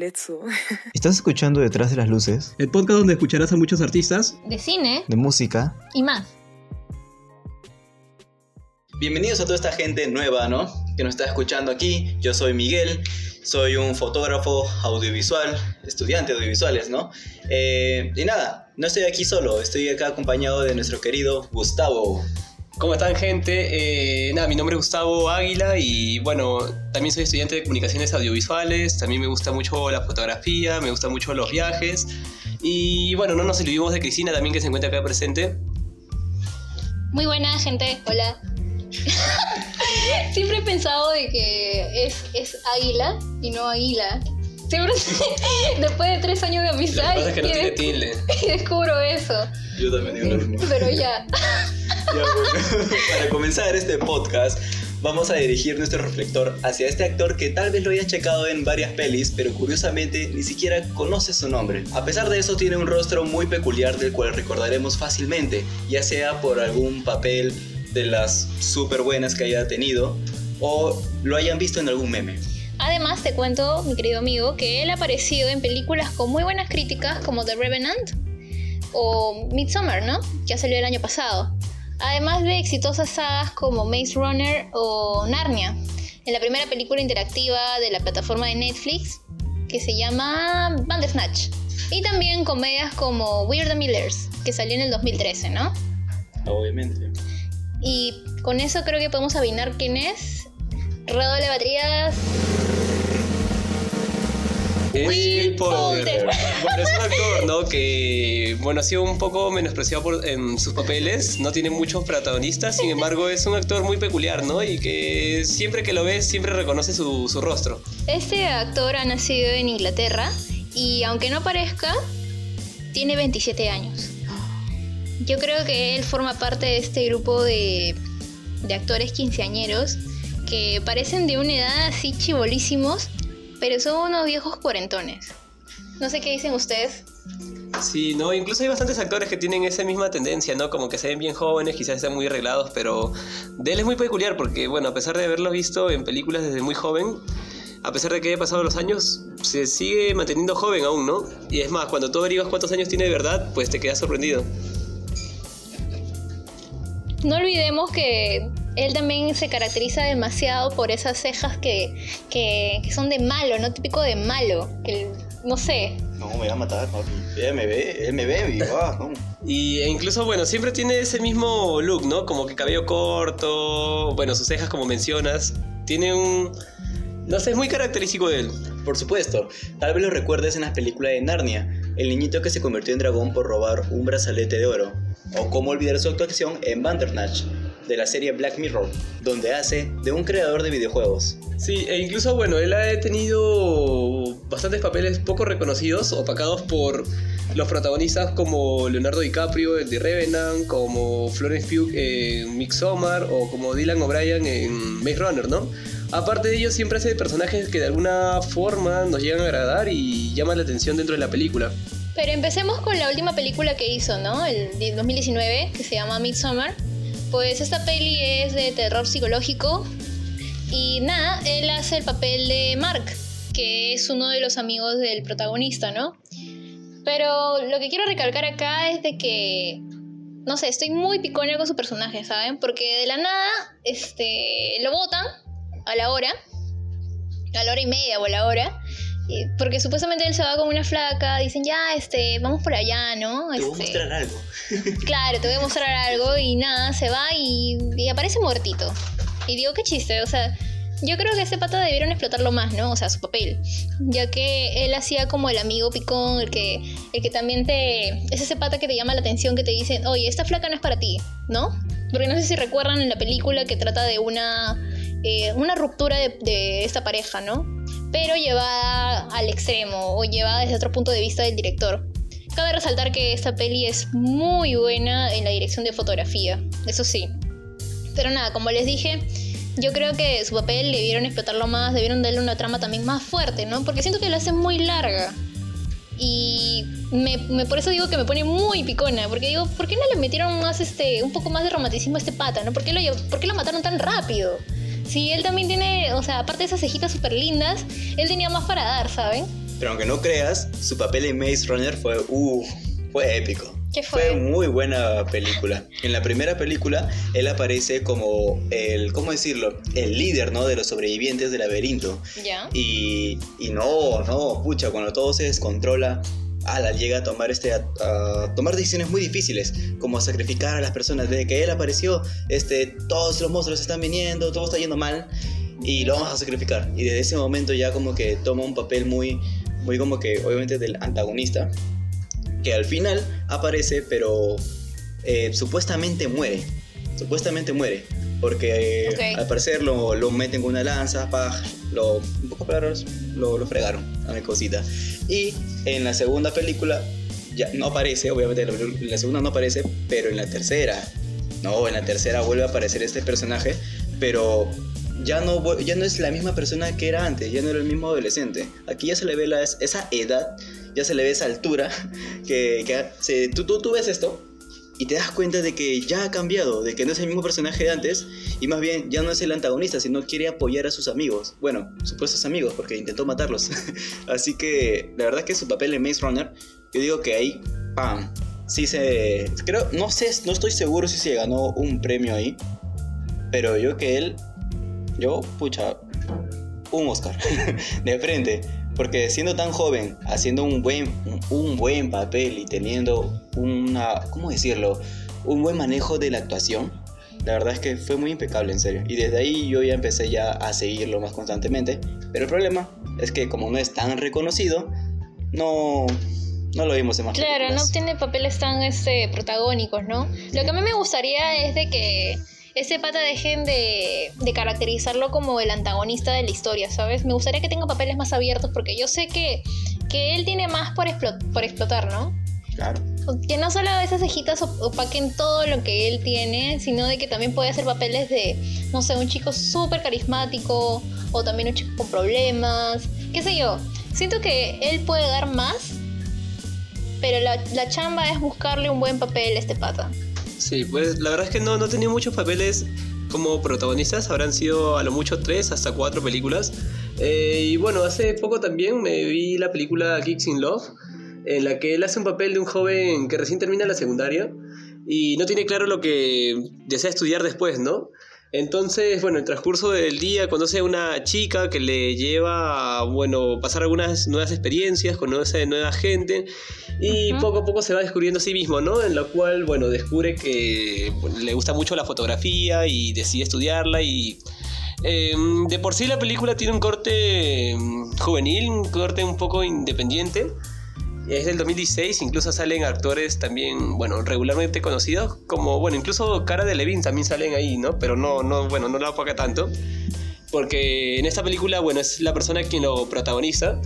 Letsu. ¿Estás escuchando Detrás de las Luces? El podcast donde escucharás a muchos artistas de cine, de música y más. Bienvenidos a toda esta gente nueva, ¿no? Que nos está escuchando aquí. Yo soy Miguel, soy un fotógrafo audiovisual, estudiante de audiovisuales, ¿no? Eh, y nada, no estoy aquí solo, estoy acá acompañado de nuestro querido Gustavo. ¿Cómo están gente? Eh, nada, mi nombre es Gustavo Águila y bueno, también soy estudiante de comunicaciones audiovisuales, también me gusta mucho la fotografía, me gustan mucho los viajes y bueno, no nos olvidemos de Cristina también que se encuentra acá presente. Muy buena gente, hola. Siempre he pensado de que es, es águila y no águila. Siempre, después de tres años de amistad. Lo que pasa es que no tiene tilde. Y descubro eso. Yo también digo lo mismo. Pero ya. Para comenzar este podcast, vamos a dirigir nuestro reflector hacia este actor que tal vez lo hayas checado en varias pelis, pero curiosamente ni siquiera conoce su nombre. A pesar de eso, tiene un rostro muy peculiar del cual recordaremos fácilmente, ya sea por algún papel de las súper buenas que haya tenido o lo hayan visto en algún meme. Además, te cuento, mi querido amigo, que él ha aparecido en películas con muy buenas críticas como The Revenant o Midsommar, ¿no? Que ha salido el año pasado además de exitosas sagas como Maze Runner o Narnia, en la primera película interactiva de la plataforma de Netflix que se llama Bandersnatch, y también comedias como Weird the Millers, que salió en el 2013, ¿no? Obviamente. Y con eso creo que podemos adivinar quién es. Redoble baterías. Will Poulter. Bueno, es un actor, ¿no? Que, bueno, ha sido un poco menospreciado por, en sus papeles. No tiene muchos protagonistas, sin embargo, es un actor muy peculiar, ¿no? Y que siempre que lo ves, siempre reconoce su, su rostro. Este actor ha nacido en Inglaterra y, aunque no parezca, tiene 27 años. Yo creo que él forma parte de este grupo de, de actores quinceañeros que parecen de una edad así chivolísimos, pero son unos viejos cuarentones. No sé qué dicen ustedes. Sí, no, incluso hay bastantes actores que tienen esa misma tendencia, ¿no? Como que se ven bien jóvenes, quizás están muy arreglados, pero de él es muy peculiar porque, bueno, a pesar de haberlo visto en películas desde muy joven, a pesar de que haya pasado los años, se sigue manteniendo joven aún, ¿no? Y es más, cuando tú averiguas cuántos años tiene de verdad, pues te quedas sorprendido. No olvidemos que él también se caracteriza demasiado por esas cejas que, que, que son de malo, ¿no? Típico de malo. Que, no sé. No, me va a matar, papi. Él me ve, él me ve y va, no. Y incluso, bueno, siempre tiene ese mismo look, ¿no? Como que cabello corto, bueno, sus cejas como mencionas. Tiene un... No sé, es muy característico de él. Por supuesto, tal vez lo recuerdes en las películas de Narnia, el niñito que se convirtió en dragón por robar un brazalete de oro, o cómo olvidar su actuación en Bandersnatch, de la serie Black Mirror, donde hace de un creador de videojuegos. Sí, e incluso, bueno, él ha tenido bastantes papeles poco reconocidos, opacados por los protagonistas como Leonardo DiCaprio en The Revenant, como Florence Pugh en Midsommar o como Dylan O'Brien en Maze Runner, ¿no? Aparte de ello, siempre hace personajes que de alguna forma nos llegan a agradar y llaman la atención dentro de la película. Pero empecemos con la última película que hizo, ¿no? El 2019, que se llama Midsommar. Pues esta peli es de terror psicológico y nada, él hace el papel de Mark, que es uno de los amigos del protagonista, ¿no? Pero lo que quiero recalcar acá es de que, no sé, estoy muy picona con su personaje, ¿saben? Porque de la nada, este, lo botan a la hora, a la hora y media o a la hora, porque supuestamente él se va con una flaca, dicen, ya, este, vamos por allá, ¿no? Te voy a Este, mostrar algo. Claro, te voy a mostrar algo y nada, se va y, y aparece muertito. Y digo, qué chiste, o sea, yo creo que ese pata debieron explotarlo más, ¿no? O sea, su papel. Ya que él hacía como el amigo picón, el que, el que también te... Es ese pata que te llama la atención, que te dicen, oye, esta flaca no es para ti, ¿no? Porque no sé si recuerdan en la película que trata de una, eh, una ruptura de, de esta pareja, ¿no? Pero llevada al extremo o llevada desde otro punto de vista del director. Cabe resaltar que esta peli es muy buena en la dirección de fotografía, eso sí. Pero nada, como les dije, yo creo que su papel debieron explotarlo más, debieron darle una trama también más fuerte, ¿no? Porque siento que lo hacen muy larga. Y me, me- por eso digo que me pone muy picona, porque digo, ¿por qué no le metieron más este, un poco más de romanticismo a este pata, ¿no? ¿Por qué lo, por qué lo mataron tan rápido? Si él también tiene, o sea, aparte de esas cejitas súper lindas, él tenía más para dar, ¿saben? Pero aunque no creas, su papel en Maze Runner fue, uff, fue épico. ¿Qué fue? muy buena película. En la primera película, él aparece como el, ¿cómo decirlo? El líder, ¿no? De los sobrevivientes del laberinto. ¿Ya? Y, y no, no, pucha, cuando todo se descontrola, Ala llega a tomar, este, a, a tomar decisiones muy difíciles, como sacrificar a las personas. Desde que él apareció, este, todos los monstruos están viniendo, todo está yendo mal, y lo vamos a sacrificar. Y desde ese momento ya como que toma un papel muy, muy como que, obviamente, del antagonista, que al final aparece, pero eh, supuestamente muere. Supuestamente muere. Porque al parecer lo, lo meten con una lanza, paj, lo, un poco palabras, lo, lo fregaron a mi cosita. Y en la segunda película ya no aparece, obviamente en la, segunda no aparece, pero en la tercera, no, en la tercera vuelve a aparecer este personaje, pero ya no, ya no es la misma persona que era antes, ya no era el mismo adolescente. Aquí ya se le ve la- esa edad, ya se le ve esa altura, que, que se- tú, tú, tú ves esto y te das cuenta de que ya ha cambiado, de que no es el mismo personaje de antes y más bien ya no es el antagonista, sino quiere apoyar a sus amigos. Bueno, supuestos amigos, porque intentó matarlos. Así que la verdad es que su papel en Maze Runner, yo digo que ahí, ¡pam! Sí se... Creo, no sé, no estoy seguro si se ganó un premio ahí, pero yo que él, yo, pucha, un Oscar de frente. Porque siendo tan joven, haciendo un buen, un buen papel y teniendo una, ¿cómo decirlo? Un buen manejo de la actuación, la verdad es que fue muy impecable, en serio. Y desde ahí yo ya empecé ya a seguirlo más constantemente. Pero el problema es que como no es tan reconocido, no, no lo vimos en más Claro, no películas. tiene papeles tan este, protagónicos, ¿no? Lo que a mí me gustaría es de que ese pata dejen de, de caracterizarlo como el antagonista de la historia, ¿sabes? Me gustaría que tenga papeles más abiertos porque yo sé que, que él tiene más por, explo- por explotar, ¿no? Claro. Que no solo esas cejitas op- opaquen todo lo que él tiene, sino de que también puede hacer papeles de, no sé, un chico súper carismático o también un chico con problemas, qué sé yo. Siento que él puede dar más, pero la, la chamba es buscarle un buen papel a este pata. Sí, pues la verdad es que no, no tenía muchos papeles como protagonistas, habrán sido a lo mucho tres hasta cuatro películas. Eh, y bueno, hace poco también me vi la película Kicks in Love, en la que él hace un papel de un joven que recién termina la secundaria y no tiene claro lo que desea estudiar después, ¿no? Entonces, bueno, en el transcurso del día conoce a una chica que le lleva a, bueno, pasar algunas nuevas experiencias, conoce nueva gente y poco a poco se va descubriendo a sí mismo, ¿no? En lo cual, bueno, descubre que le gusta mucho la fotografía y decide estudiarla y... eh, de por sí la película tiene un corte mm, juvenil, un corte un poco independiente. Es del 2016, incluso salen actores también, bueno, regularmente conocidos, como, bueno, incluso Cara de Levin también salen ahí, ¿no? Pero no, no, bueno, no la apaga tanto. Porque en esta película, bueno, es la persona quien lo protagoniza.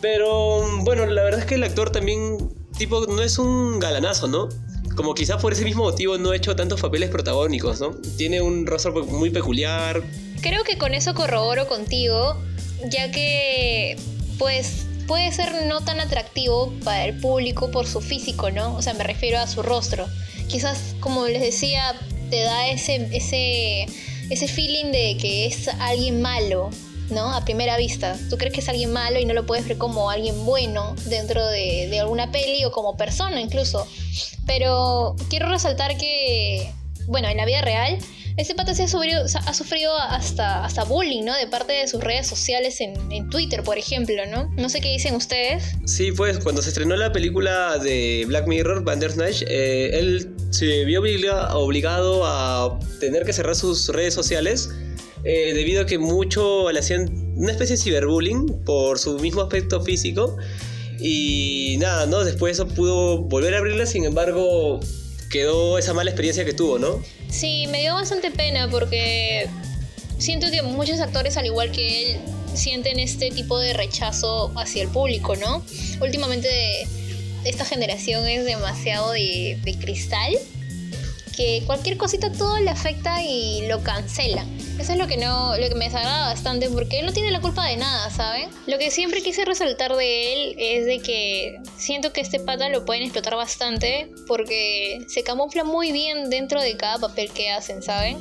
Pero, bueno, la verdad es que el actor también, tipo, no es un galanazo, ¿no? Como quizás por ese mismo motivo no ha hecho tantos papeles protagónicos, ¿no? Tiene un rostro muy peculiar. Creo que con eso corroboro contigo, ya que pues puede ser no tan atractivo para el público por su físico, ¿no? O sea, me refiero a su rostro. Quizás, como les decía, te da ese, ese, ese feeling de que es alguien malo, ¿no? A primera vista. Tú crees que es alguien malo y no lo puedes ver como alguien bueno dentro de, de alguna peli o como persona incluso. Pero quiero resaltar que, bueno, en la vida real, ese pata se ha sufrido, ha sufrido hasta, hasta bullying, ¿no? De parte de sus redes sociales en, en Twitter, por ejemplo, ¿no? No sé qué dicen ustedes. Sí, pues cuando se estrenó la película de Black Mirror, Bandersnatch, eh, él se vio obliga- obligado a tener que cerrar sus redes sociales eh, debido a que mucho le hacían una especie de ciberbullying por su mismo aspecto físico. Y nada, ¿no? Después eso pudo volver a abrirla, sin embargo, quedó esa mala experiencia que tuvo, ¿no? Sí, me dio bastante pena porque siento que muchos actores, al igual que él, sienten este tipo de rechazo hacia el público, ¿no? Últimamente esta generación es demasiado de, cristal, que cualquier cosita todo le afecta y lo cancela. Eso es lo que no, lo que me desagrada bastante porque él no tiene la culpa de nada, ¿saben? Lo que siempre quise resaltar de él es de que siento que este pata lo pueden explotar bastante porque se camufla muy bien dentro de cada papel que hacen, ¿saben?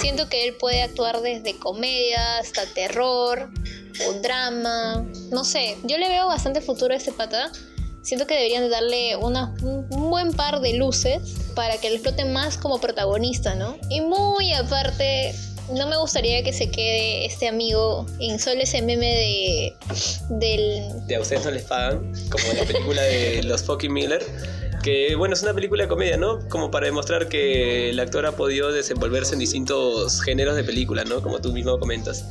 Siento que él puede actuar desde comedia hasta terror o drama. No sé, yo le veo bastante futuro a este pata. Siento que deberían de darle una- un un buen par de luces para que lo exploten más como protagonista, ¿no? Y muy aparte, no me gustaría que se quede este amigo en solo ese meme de del De a ustedes no les pagan, como en la película de los fucking Miller. Que bueno, es una película de comedia, ¿no? Como para demostrar que el actor ha podido desenvolverse en distintos géneros de película, ¿no? Como tú mismo comentas.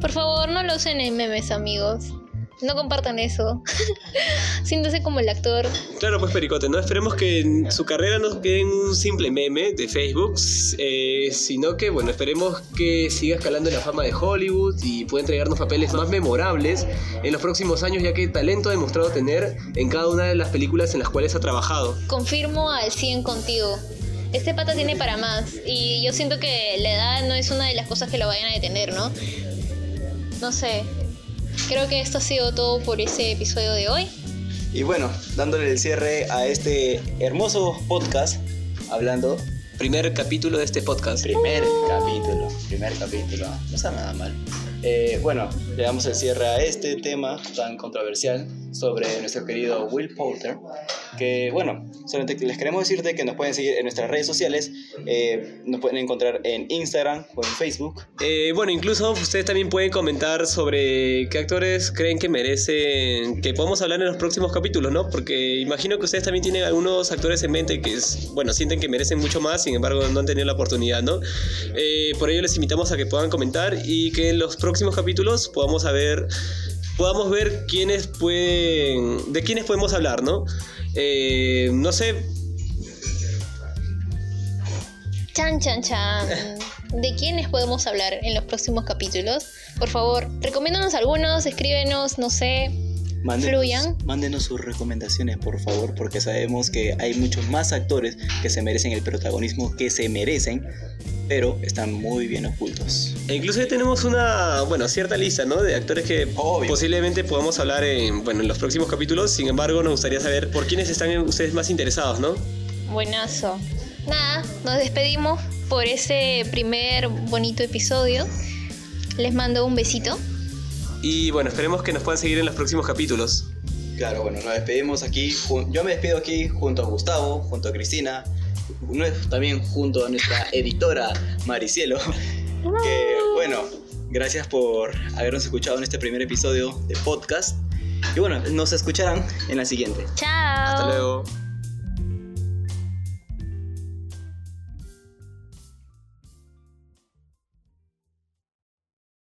Por favor, no lo usen en memes, amigos. No compartan eso. Siéntese como el actor. Claro, pues Pericote, ¿no? Esperemos que en su carrera no quede en un simple meme de Facebook, eh, sino que, bueno, esperemos que siga escalando en la fama de Hollywood y pueda entregarnos papeles más memorables en los próximos años, ya que talento ha demostrado tener en cada una de las películas en las cuales ha trabajado. Confirmo al 100 contigo. Este pata tiene para más. Y yo siento que la edad no es una de las cosas que lo vayan a detener, ¿no? No sé. Creo que esto ha sido todo por ese episodio de hoy. Y bueno, dándole el cierre a este hermoso podcast, hablando Primer capítulo de este podcast. Primer capítulo, primer capítulo, no está nada mal. Eh, bueno, le damos el cierre a este tema tan controversial sobre nuestro querido Will Poulter. Que bueno, solamente les queremos decirte que nos pueden seguir en nuestras redes sociales. eh, nos pueden encontrar en Instagram o en Facebook. Eh, bueno, incluso ustedes también pueden comentar sobre qué actores creen que merecen que podamos hablar en los próximos capítulos, ¿no? Porque imagino que ustedes también tienen algunos actores en mente que, bueno, sienten que merecen mucho más, sin embargo no han tenido la oportunidad, ¿no? Eh, por ello les invitamos a que puedan comentar y que en los próximos capítulos podamos saber podamos ver quiénes pueden de quiénes podemos hablar, ¿no? Eh, no sé, Chan, chan, chan. ¿De quiénes podemos hablar en los próximos capítulos? Por favor, recomiéndanos algunos, escríbenos, no sé. Fluyan. mándenos sus recomendaciones, por favor, porque sabemos que hay muchos más actores que se merecen el protagonismo que se merecen, pero están muy bien ocultos. E incluso ya tenemos una, bueno, cierta lista, ¿no? De actores que Obvio. posiblemente podamos hablar en, bueno, en los próximos capítulos. Sin embargo, nos gustaría saber por quiénes están ustedes más interesados, ¿no? Buenazo. Nada, nos despedimos por ese primer bonito episodio. Les mando un besito. Y bueno, esperemos que nos puedan seguir en los próximos capítulos. Claro, bueno, nos despedimos aquí. Yo me despido aquí junto a Gustavo, junto a Cristina, también junto a nuestra editora Maricielo. Que bueno, gracias por habernos escuchado en este primer episodio de podcast. Y bueno, nos escucharán en la siguiente. Chao. Hasta luego.